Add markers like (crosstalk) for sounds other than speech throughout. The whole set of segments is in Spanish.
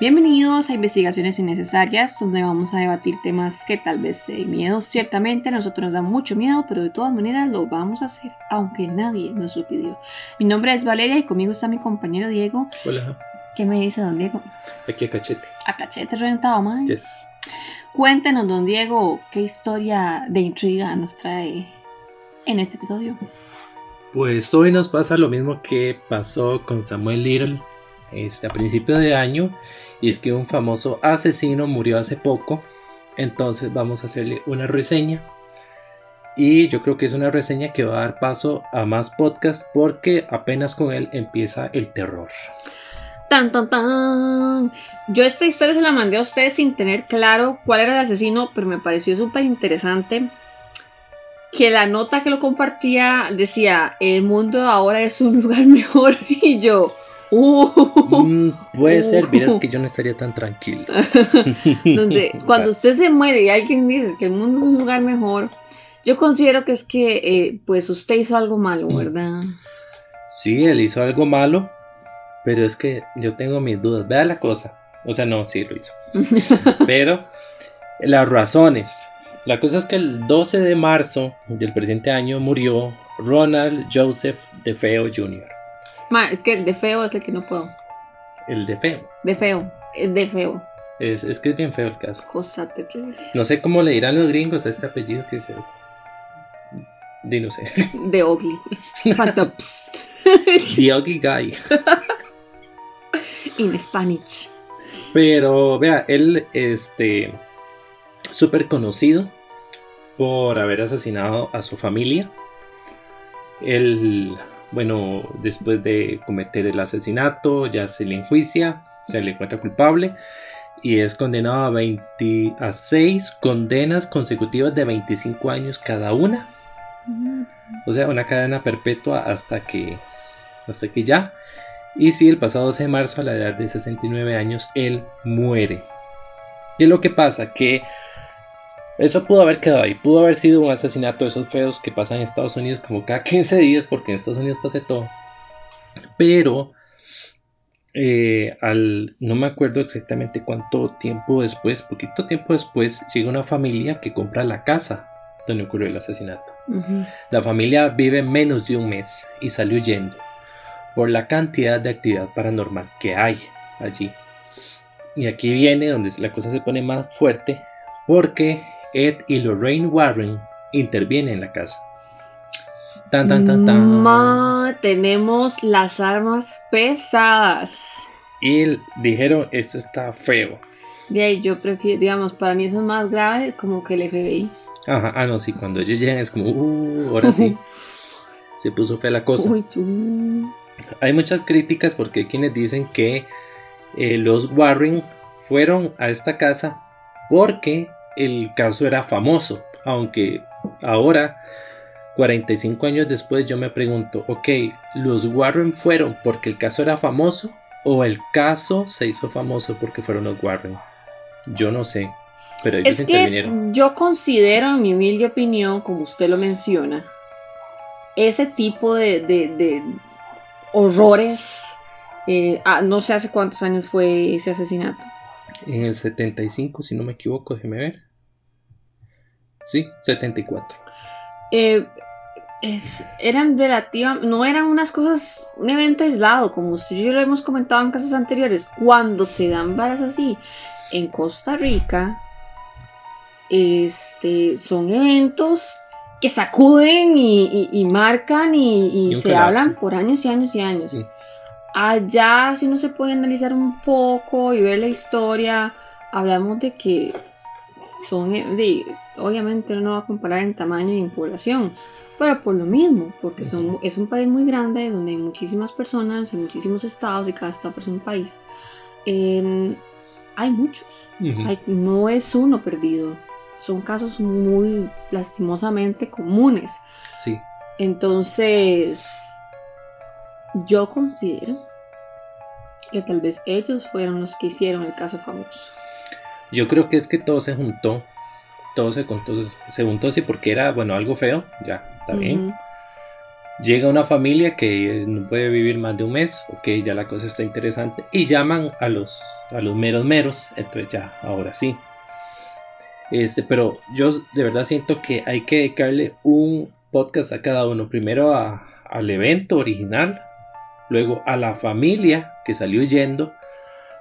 Bienvenidos a Investigaciones Innecesarias, donde vamos a debatir temas que tal vez te den miedo. Ciertamente a nosotros nos da mucho miedo, pero de todas maneras lo vamos a hacer, aunque nadie nos lo pidió. Mi nombre es Valeria y conmigo está mi compañero Diego. Hola. ¿Qué me dice don Diego? Aquí a cachete. A cachete reventado, man. Yes. Cuéntenos, don Diego, qué historia de intriga nos trae en este episodio. Pues hoy nos pasa lo mismo que pasó con Samuel Little este, a principio de año y es que un famoso asesino murió hace poco. Entonces vamos a hacerle una reseña. Y yo creo que es una reseña que va a dar paso a más podcasts porque apenas con él empieza el terror. Tan, tan, tan. Yo esta historia se la mandé a ustedes sin tener claro cuál era el asesino, pero me pareció súper interesante que la nota que lo compartía decía, el mundo ahora es un (laughs) lugar mejor. (laughs) Y yo, Uh, mm, puede ser, mira, es que yo no estaría tan tranquilo. (laughs) Donde (laughs) cuando usted se muere y alguien dice que el mundo es un lugar mejor, yo considero que es que eh, pues usted hizo algo malo, mm. ¿verdad? Sí, él hizo algo malo, pero es que yo tengo mis dudas. Vea la cosa. O sea, no, sí lo hizo. (laughs) pero las razones. La cosa es que el 12 de marzo del presente año murió Ronald Joseph DeFeo Jr. Ma, es que el de feo es el que no puedo. El de feo. De feo. El de feo. Es, es que es bien feo el caso. Cosa terrible. No sé cómo le dirán los gringos a este apellido que dice. Di no sé. (laughs) De ugly. (laughs) (laughs) The ugly guy. In Spanish. Pero vea, él este súper conocido por haber asesinado a su familia. Él bueno, después de cometer el asesinato, ya se le enjuicia, se le encuentra culpable y es condenado a 26 condenas consecutivas de 25 años cada una. O sea, una cadena perpetua hasta que, hasta que ya. Y si el pasado 12 de marzo, a la edad de 69 años, él muere. ¿Qué es lo que pasa? Que eso pudo haber quedado ahí, pudo haber sido un asesinato de esos feos que pasan en Estados Unidos como cada 15 días, porque en Estados Unidos pasa todo. Pero, eh, al, no me acuerdo exactamente cuánto tiempo después, poquito tiempo después, llega una familia que compra la casa donde ocurrió el asesinato. La familia vive menos de un mes y sale huyendo por la cantidad de actividad paranormal que hay allí. Y aquí viene donde la cosa se pone más fuerte porque Ed y Lorraine Warren intervienen en la casa. Tan, tan, tan, tan. tenemos las armas pesadas. Y dijeron, esto está feo. De ahí yo prefiero, digamos, para mí eso es más grave como que el FBI. Ajá, ah, no, sí, cuando ellos llegan es como, uh, ahora sí. (laughs) se puso fea la cosa. hay muchas críticas porque hay quienes dicen que eh, los Warren fueron a esta casa porque el caso era famoso, aunque ahora, 45 años después, yo me pregunto, ok, ¿los Warren fueron porque el caso era famoso o el caso se hizo famoso porque fueron los Warren? Yo no sé, pero ellos es Que yo considero, en mi humilde opinión, como usted lo menciona, ese tipo de, horrores, eh, ah, no sé hace cuántos años fue ese asesinato. En el 75, si no me equivoco, déjeme ver. Sí, 74. Eh, es, eran relativamente, no eran unas cosas, un evento aislado, como usted y yo lo hemos comentado en casos anteriores. Cuando se dan varas así en Costa Rica, este, son eventos que sacuden y, marcan y, se hablan por años y años y años. Allá, si uno se puede analizar un poco y ver la historia, hablamos de que son, de, obviamente no va a comparar en tamaño y en población, pero por lo mismo, porque son, es un país muy grande donde hay muchísimas personas, en muchísimos estados y cada estado es un país. Em, hay muchos, no es uno perdido, son casos muy lastimosamente comunes. Sí. Entonces, yo considero que tal vez ellos fueron los que hicieron el caso famoso. Yo creo que es que todo se juntó. Todo se, juntó, se juntó así porque era, bueno, algo feo. Ya, está bien. Llega una familia que no puede vivir más de un mes, ok, ya la cosa está interesante, y llaman a los, a los meros meros, entonces ya, ahora sí. Este, pero yo de verdad siento que hay que dedicarle un podcast a cada uno. Primero al evento original, luego a la familia que salió huyendo.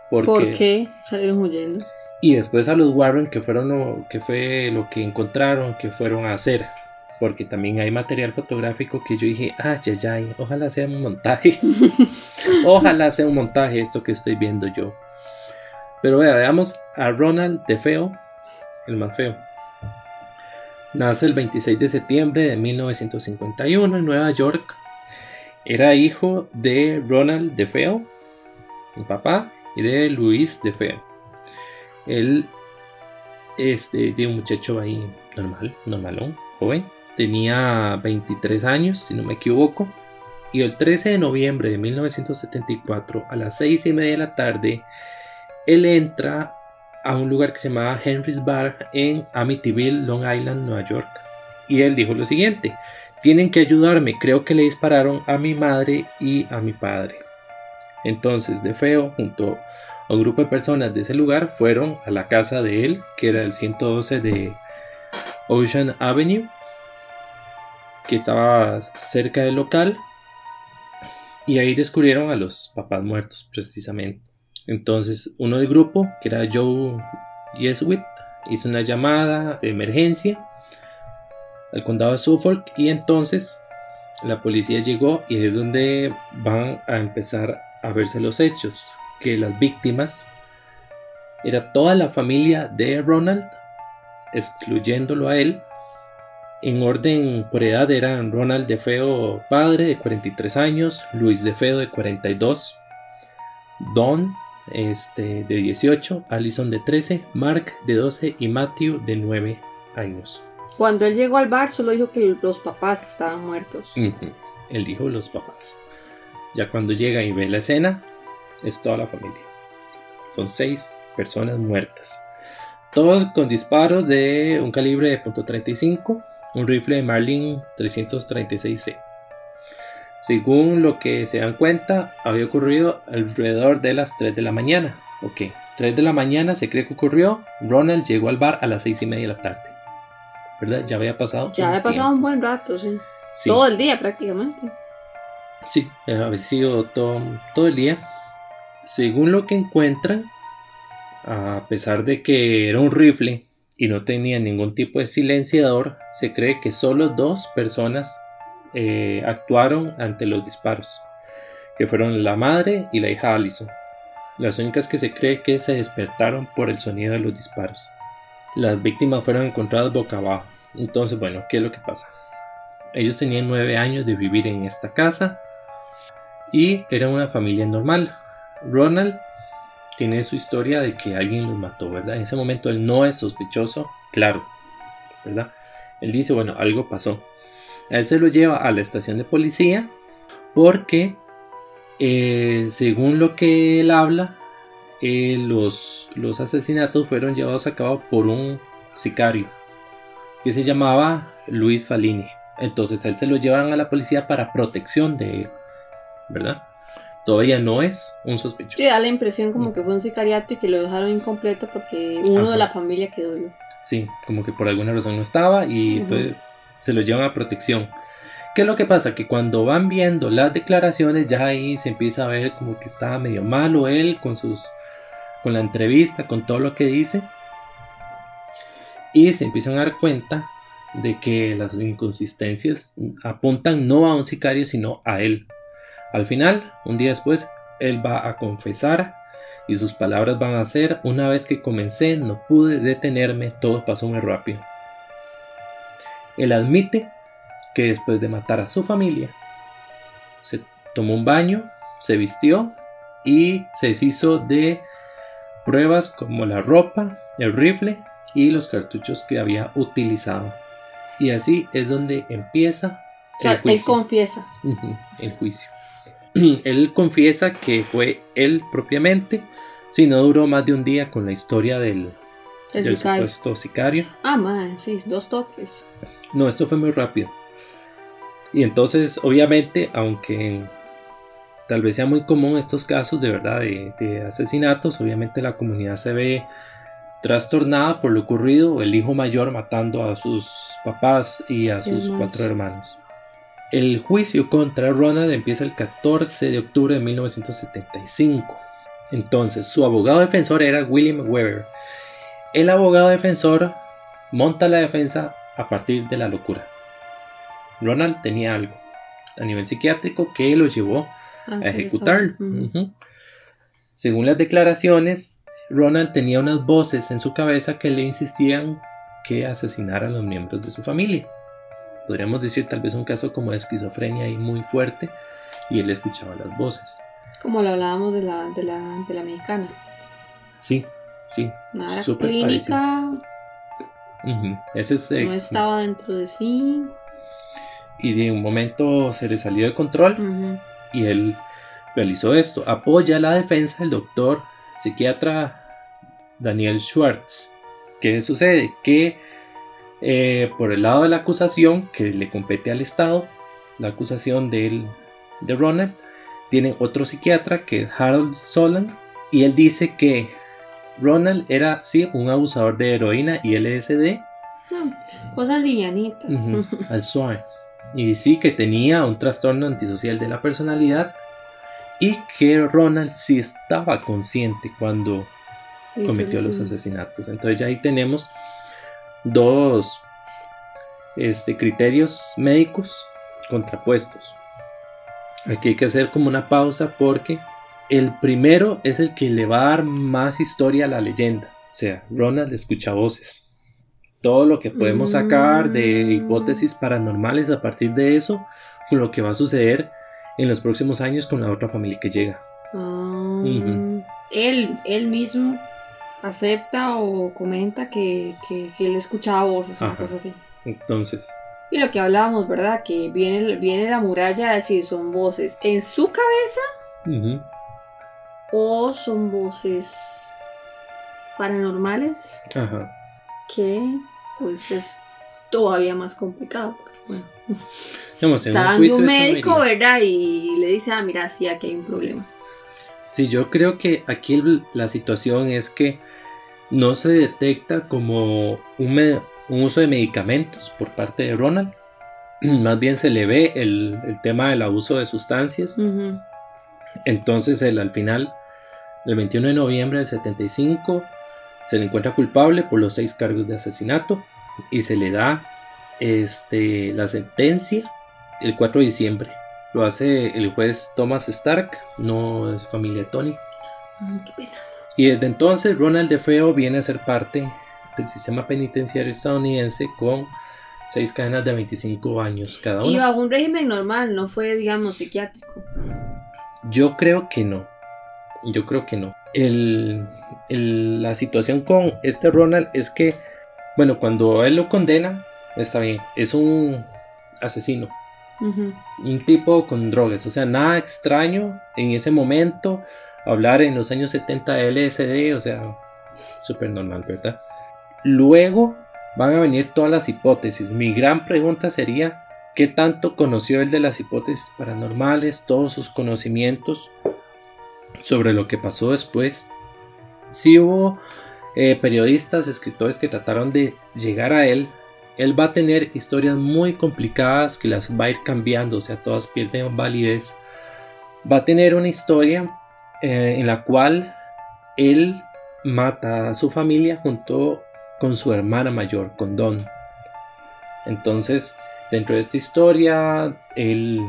Porque, ¿Por qué salieron huyendo? Y después a los Warren, que fueron lo, que fue lo que encontraron, que fueron a hacer. Porque también hay material fotográfico que yo dije, ah, ya, ya, ojalá sea un montaje. (laughs) ojalá sea un montaje esto que estoy viendo yo. Pero vea, veamos a Ronald de Feo, el más feo. Nace el 26 de septiembre de 1951 en Nueva York. Era hijo de Ronald DeFeo, el papá, y de Luis DeFeo. Él, este, de un muchacho ahí normal, normalón, joven. Tenía 23 años, si no me equivoco. Y el 13 de noviembre de 1974, a las 6 y media de la tarde, él entra a un lugar que se llamaba Henry's Bar en Amityville, Long Island, Nueva York. Y él dijo lo siguiente, tienen que ayudarme, creo que le dispararon a mi madre y a mi padre. Entonces, de feo, junto a un grupo de personas de ese lugar, fueron a la casa de él, que era el 112 de Ocean Avenue, que estaba cerca del local, y ahí descubrieron a los papás muertos, precisamente. Entonces, uno del grupo, que era Joe Jesuit, hizo una llamada de emergencia al condado de Suffolk y entonces la policía llegó y es donde van a empezar a verse los hechos, que las víctimas era toda la familia de Ronald, excluyéndolo a él. En orden por edad eran Ronald de Feo padre de 43 años, Luis de Feo de 42, Don este, de 18, Allison de 13, Mark de 12 y Matthew de 9 años. Cuando él llegó al bar solo dijo que los papás estaban muertos. Él dijo los papás. Ya cuando llega y ve la escena, es toda la familia. Son seis personas muertas. Todos con disparos de un calibre de .35, un rifle de Marlin 336C. Según lo que se dan cuenta, había ocurrido alrededor de las 3 de la mañana. Ok, 3 de la mañana se cree que ocurrió. Ronald llegó al bar a las 6 y media de la tarde. ¿Verdad? Ya había pasado. Ya había pasado un buen rato, sí. Todo el día prácticamente. Sí, había sido todo, todo el día. Según lo que encuentran, a pesar de que era un rifle y no tenía ningún tipo de silenciador, se cree que solo dos personas eh, actuaron ante los disparos, que fueron la madre y la hija Allison, las únicas que se cree que se despertaron por el sonido de los disparos. Las víctimas fueron encontradas boca abajo. Entonces, bueno, ¿qué es lo que pasa? Ellos tenían nueve años de vivir en esta casa y eran una familia normal. Ronald tiene su historia de que alguien los mató, ¿verdad? En ese momento él no es sospechoso, claro, ¿verdad? Él dice, bueno, algo pasó él se lo lleva a la estación de policía porque, eh, según lo que él habla, eh, los, los asesinatos fueron llevados a cabo por un sicario que se llamaba Luis Falini. Entonces él se lo llevan a la policía para protección de él, ¿verdad? Todavía no es un sospechoso. Sí, da la impresión como mm. que fue un sicariato y que lo dejaron incompleto porque uno de la familia quedó. Sí, como que por alguna razón no estaba y entonces se los llevan a protección. ¿Qué es lo que pasa? Que cuando van viendo las declaraciones, ya ahí se empieza a ver como que está medio malo él con sus. Con la entrevista, con todo lo que dice. Y se empiezan a dar cuenta de que las inconsistencias apuntan no a un sicario, sino a él. Al final, un día después, él va a confesar y sus palabras van a ser, una vez que comencé, no pude detenerme, todo pasó muy rápido. Él admite que después de matar a su familia, se tomó un baño, se vistió y se deshizo de pruebas como la ropa, el rifle y los cartuchos que había utilizado. Y así es donde empieza el juicio. Él confiesa. el juicio. él confiesa que fue él propiamente, si no duró más de un día con la historia del, el supuesto sicario. Ah, madre, sí, dos toques. No, esto fue muy rápido. Y entonces, obviamente, aunque tal vez sea muy común estos casos de verdad de, asesinatos, obviamente la comunidad se ve trastornada por lo ocurrido, el hijo mayor matando a sus papás y a sus cuatro hermanos. El juicio contra Ronald empieza el 14 de octubre de 1975. Entonces, su abogado defensor era William Weber. El abogado defensor monta la defensa a partir de la locura. Ronald tenía algo a nivel psiquiátrico que lo llevó a ejecutar. Según las declaraciones, Ronald tenía unas voces en su cabeza que le insistían que asesinara a los miembros de su familia. Podríamos decir tal vez un caso como de esquizofrenia y muy fuerte y él escuchaba las voces. Como lo hablábamos de la, de la, de la mexicana. Sí, sí. Nada clínica. Ese es, no estaba dentro de sí. Y de un momento se le salió de control y él realizó esto. Apoya la defensa del doctor psiquiatra Daniel Schwartz. ¿Qué sucede? Que eh, por el lado de la acusación que le compete al Estado, la acusación de, de Ronald, tiene otro psiquiatra que es Harold Solan y él dice que Ronald era sí un abusador de heroína y LSD. Hmm, cosas livianitas. (laughs) al suave. Y sí que tenía un trastorno antisocial de la personalidad y que Ronald sí estaba consciente cuando cometió los asesinatos. Entonces ya ahí tenemos dos este, criterios médicos contrapuestos. Aquí hay que hacer como una pausa porque el primero es el que le va a dar más historia a la leyenda. O sea, Ronald escucha voces todo lo que podemos sacar de mm. hipótesis paranormales a partir de eso, con lo que va a suceder en los próximos años con la otra familia que llega. Ah. él, él mismo acepta o comenta que, que, él escuchaba voces o cosas así. Entonces. Y lo que hablábamos, ¿verdad? Que viene, viene la muralla a decir, son voces en su cabeza o son voces paranormales. Ajá que pues es todavía más complicado porque bueno (laughs) está dando un médico verdad y le dice ah mira sí aquí hay un problema sí yo creo que aquí la situación es que no se detecta como un, uso de medicamentos por parte de Ronald. (clears throat) Más bien se le ve el, tema del abuso de sustancias. Entonces él al final el 21 de noviembre del 75 se le encuentra culpable por los seis cargos de asesinato y se le da este, la sentencia el 4 de diciembre. Lo hace el juez Thomas Stark, no es familia de Tony. Mm, qué pena. Y desde entonces Ronald DeFeo viene a ser parte del sistema penitenciario estadounidense con seis cadenas de 25 años cada uno. Y bajo un régimen normal, no fue, digamos, psiquiátrico. Yo creo que no. Yo creo que no el, la situación con este Ronald es que, bueno, cuando él lo condena, está bien, es un asesino. Un tipo con drogas, o sea, nada extraño en ese momento. Hablar en los años 70 de LSD, o sea, súper normal, ¿verdad? Luego van a venir todas las hipótesis. Mi gran pregunta sería, ¿qué tanto conoció él de las hipótesis paranormales? Todos sus conocimientos sobre lo que pasó después. Si hubo eh, periodistas, escritores que trataron de llegar a él. Él va a tener historias muy complicadas que las va a ir cambiando, o sea, todas pierden validez. Va a tener una historia eh, en la cual él mata a su familia junto con su hermana mayor, con Don. Entonces, dentro de esta historia, él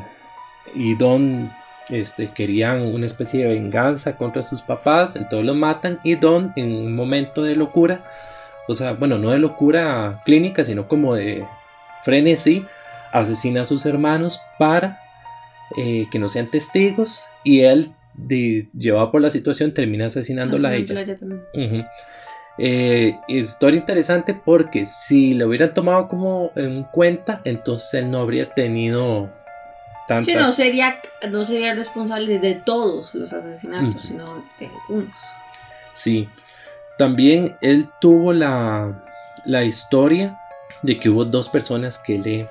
y Don este, querían una especie de venganza contra sus papás, entonces lo matan y Don en un momento de locura, o sea, bueno, no de locura clínica, sino como de frenesí, asesina a sus hermanos para eh, que no sean testigos y él, de, llevado por la situación, termina asesinándola a ella. Eh, historia interesante porque si lo hubieran tomado como en cuenta, entonces él no habría tenido no sería, no sería responsable de todos los asesinatos, sino de algunos. Sí. También él tuvo la, la historia de que hubo dos personas que le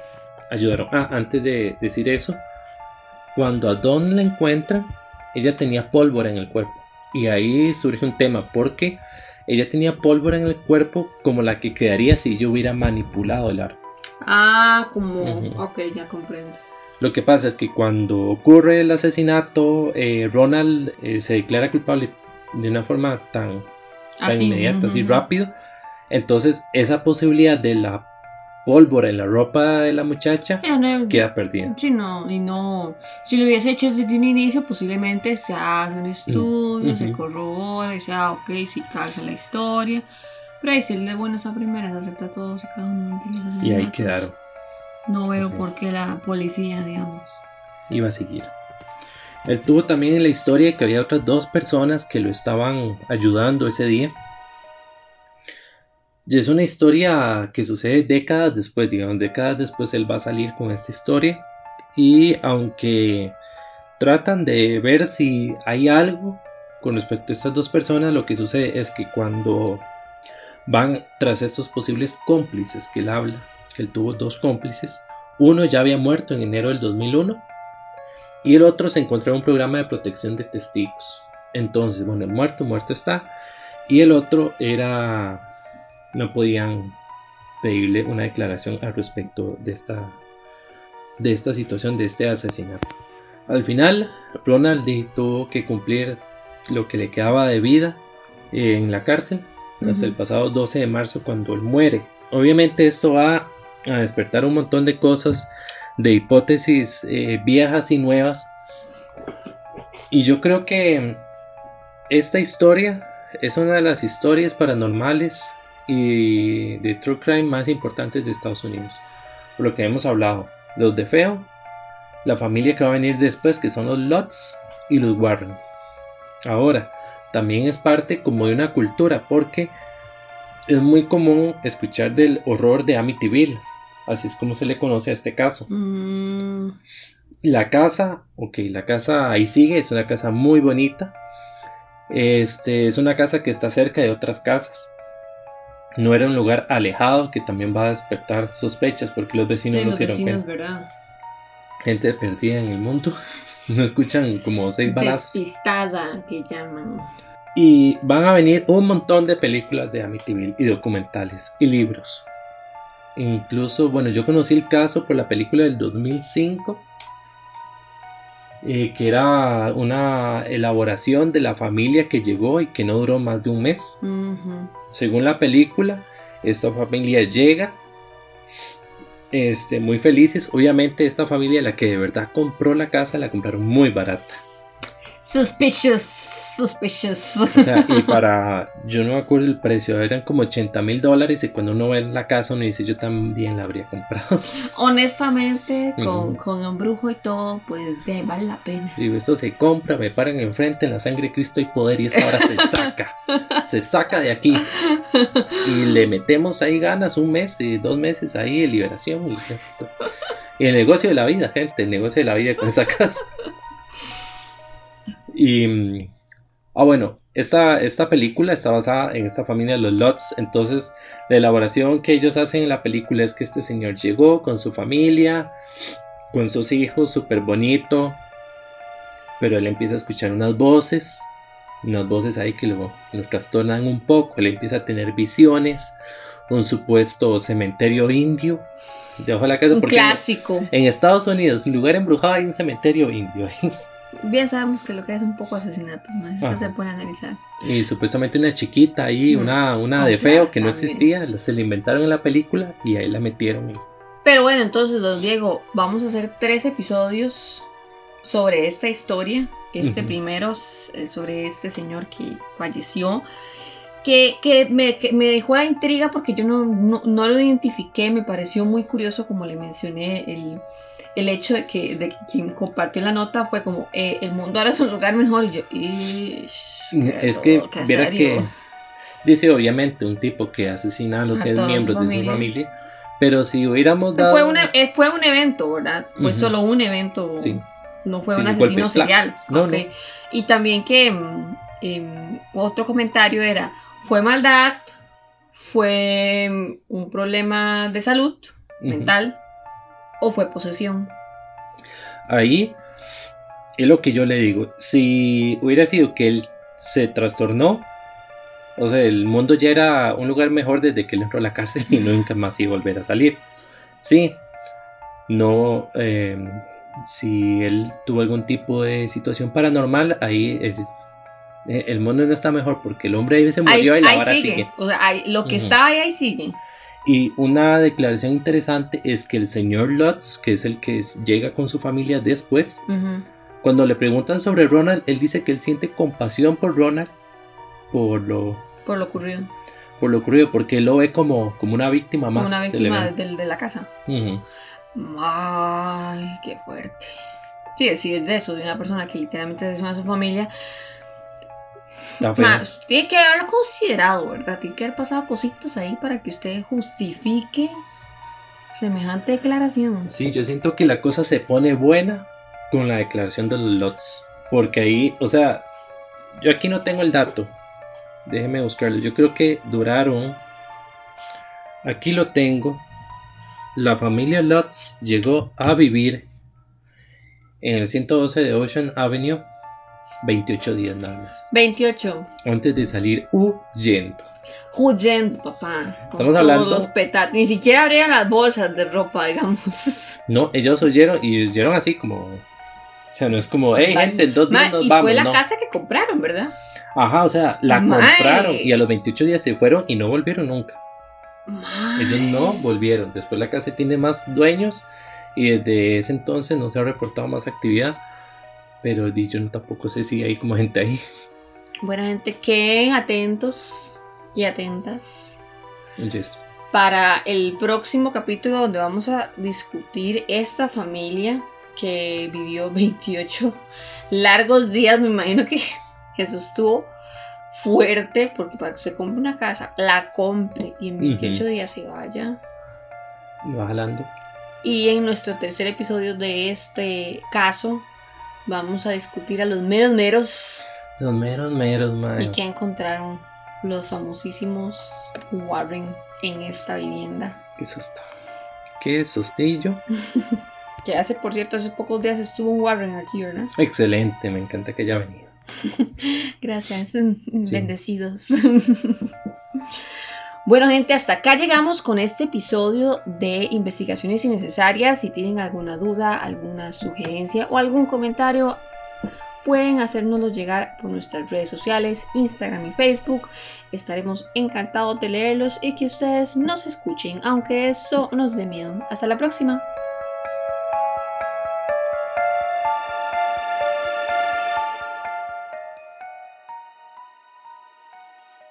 ayudaron. Ah, antes de decir eso, cuando a Don la encuentran, ella tenía pólvora en el cuerpo. Y ahí surge un tema, porque ella tenía pólvora en el cuerpo como la que quedaría si yo hubiera manipulado el arma. Ah, como... Ok, ya comprendo. Lo que pasa es que cuando ocurre el asesinato, eh, Ronald eh, se declara culpable de una forma tan, inmediata, así rápido. Entonces esa posibilidad de la pólvora en la ropa de la muchacha queda perdida. Sí, no, y no, si lo hubiese hecho desde un inicio, posiblemente se hace un estudio, se corrobora, y sea, ok, si calza la historia. Pero ahí él de buenas a primeras acepta todos y cada uno de los asesinatos. Y ahí quedaron. No veo por qué la policía, digamos. Iba a seguir. Él tuvo también en la historia que había otras dos personas que lo estaban ayudando ese día. Y es una historia que sucede décadas después, digamos, décadas después él va a salir con esta historia. Y aunque tratan de ver si hay algo con respecto a estas dos personas, lo que sucede es que cuando van tras estos posibles cómplices que él habla, él tuvo dos cómplices, uno ya había muerto en enero del 2001 y el otro se encontraba en un programa de protección de testigos. Entonces, bueno, el muerto, muerto está, y el otro era no podían pedirle una declaración al respecto de esta, de esta situación, de este asesinato. Al final, Ronald tuvo que cumplir lo que le quedaba de vida en la cárcel hasta el pasado 12 de marzo cuando él muere. Obviamente esto va a despertar un montón de cosas, de hipótesis eh, viejas y nuevas. Y yo creo que esta historia es una de las historias paranormales y de true crime más importantes de Estados Unidos. Por lo que hemos hablado, los de Feo, la familia que va a venir después, que son los Lutz y los Warren. Ahora, también es parte como de una cultura, porque es muy común escuchar del horror de Amityville, así es como se le conoce a este caso. Mm. La casa, ok, la casa ahí sigue, es una casa muy bonita. Este es una casa que está cerca de otras casas no era un lugar alejado que también va a despertar sospechas porque los vecinos no se dieron Gente perdida en el mundo. (laughs) No escuchan como seis balazos. Despistada que llaman. Y van a venir un montón de películas de Amityville y documentales y libros. Incluso, bueno, yo conocí el caso por la película del 2005, eh, que era una elaboración de la familia que llegó y que no duró más de un mes. Según la película, esta familia llega este, muy felices. Obviamente esta familia, la que de verdad compró la casa, la compraron muy barata. Suspicious suspicious. O sea, y para, yo no me acuerdo el precio, eran como 80 mil dólares y cuando uno ve la casa uno dice yo también la habría comprado. (laughs) Honestamente, con, con un brujo y todo, pues vale la pena. Digo, esto se compra, me paran enfrente, en la sangre de Cristo y poder y esta hora se saca, (laughs) se saca de aquí. Y le metemos ahí ganas un mes, y dos meses ahí de liberación. Y el negocio de la vida, gente, el negocio de la vida con esa casa. Y Ah, bueno, esta, esta película está basada en esta familia de los Lutz. Entonces, la elaboración que ellos hacen en la película es que este señor llegó con su familia, con sus hijos, súper bonito. Pero él empieza a escuchar unas voces, unas voces ahí que lo, lo trastornan un poco. Él empieza a tener visiones, un supuesto cementerio indio debajo de la casa. Un clásico. En, Estados Unidos, un lugar embrujado, hay un cementerio indio bien sabemos que lo que es un poco asesinato, eso se puede analizar. Y supuestamente una chiquita ahí, una, una de feo que no existía, se la inventaron en la película y ahí la metieron. Pero bueno, entonces, los Diego, vamos a hacer tres episodios sobre esta historia. Este primero eh, sobre este señor que falleció. Que, que, me, me, dejó la intriga porque yo no, no, no, lo identifiqué, me pareció muy curioso como le mencioné el, el hecho de que, de quien compartió la nota fue como, eh, el mundo ahora es un lugar mejor y yo, es que, viera que, dice obviamente un tipo que asesina a los seis miembros de su familia, pero si hubiéramos dado... Fue un, e, fue un evento, ¿verdad? Fue solo un evento, sí. no fue un asesino serial. No, Y también que mm, em, otro comentario era, fue maldad, fue mm, un problema de salud mental ¿O fue posesión? Ahí es lo que yo le digo. Si hubiera sido que él se trastornó, o sea, el mundo ya era un lugar mejor desde que él entró a la cárcel y nunca más iba a volver a salir. Sí, no, em, si él tuvo algún tipo de situación paranormal, ahí eh, el mundo no está mejor porque el hombre ahí se murió y la vara sigue. O sea, lo que está ahí, ahí sigue. Y una declaración interesante es que el señor Lutz, que es el que llega con su familia después, cuando le preguntan sobre Ronald, él dice que él siente compasión por Ronald por lo, por lo ocurrido. Por lo ocurrido, porque él lo ve como, como una víctima más. Como una víctima de, la casa. Ay, qué fuerte. Sí, decir de eso, de una persona que literalmente desea a su familia. Tiene que haberlo considerado, ¿verdad? Tiene que haber pasado cositas ahí para que usted justifique semejante declaración. Sí, yo siento que la cosa se pone buena con la declaración de los lots. Porque ahí, o sea, yo aquí no tengo el dato. Déjeme buscarlo. Yo creo que duraron. Aquí lo tengo. La familia Lutz llegó a vivir en el 112 de Ocean Avenue 28 días nada más. 28. Antes de salir huyendo. Huyendo, papá. Estamos hablando. Los petat Ni siquiera abrieron las bolsas de ropa, digamos. (laughs) No, ellos oyeron y oyeron así como o sea, no es como, hey, gente, en dos días nos y Fue la casa que compraron, ¿verdad? Ajá, o sea, la compraron y a los 28 días se fueron y no volvieron nunca. Ellos no volvieron. Después la casa tiene más dueños y desde ese entonces no se ha reportado más actividad. Pero yo no, tampoco sé si hay como gente ahí. Buena gente, queden atentos y atentas. Yes. Para el próximo capítulo donde vamos a discutir esta familia que vivió (laughs) 28 largos días, me imagino que (laughs) Jesús estuvo fuerte porque para que se compre una casa, la compre y en 28 días se vaya. Y va jalando. Y en nuestro tercer episodio de este caso vamos a discutir a los meros meros. Los meros meros, Y que encontraron los famosísimos Warren en esta vivienda. Qué susto. Qué sustillo. (laughs) Que hace, por cierto, hace pocos días estuvo un Warren aquí, ¿verdad? Excelente, me encanta que haya venido. (laughs) Gracias, bendecidos. (laughs) Bueno, gente, hasta acá llegamos con este episodio de Investigaciones Innecesarias. Si tienen alguna duda, alguna sugerencia o algún comentario, pueden hacérnoslo llegar por nuestras redes sociales, Instagram y Facebook. Estaremos encantados de leerlos y que ustedes nos escuchen, aunque eso nos dé miedo. Hasta la próxima.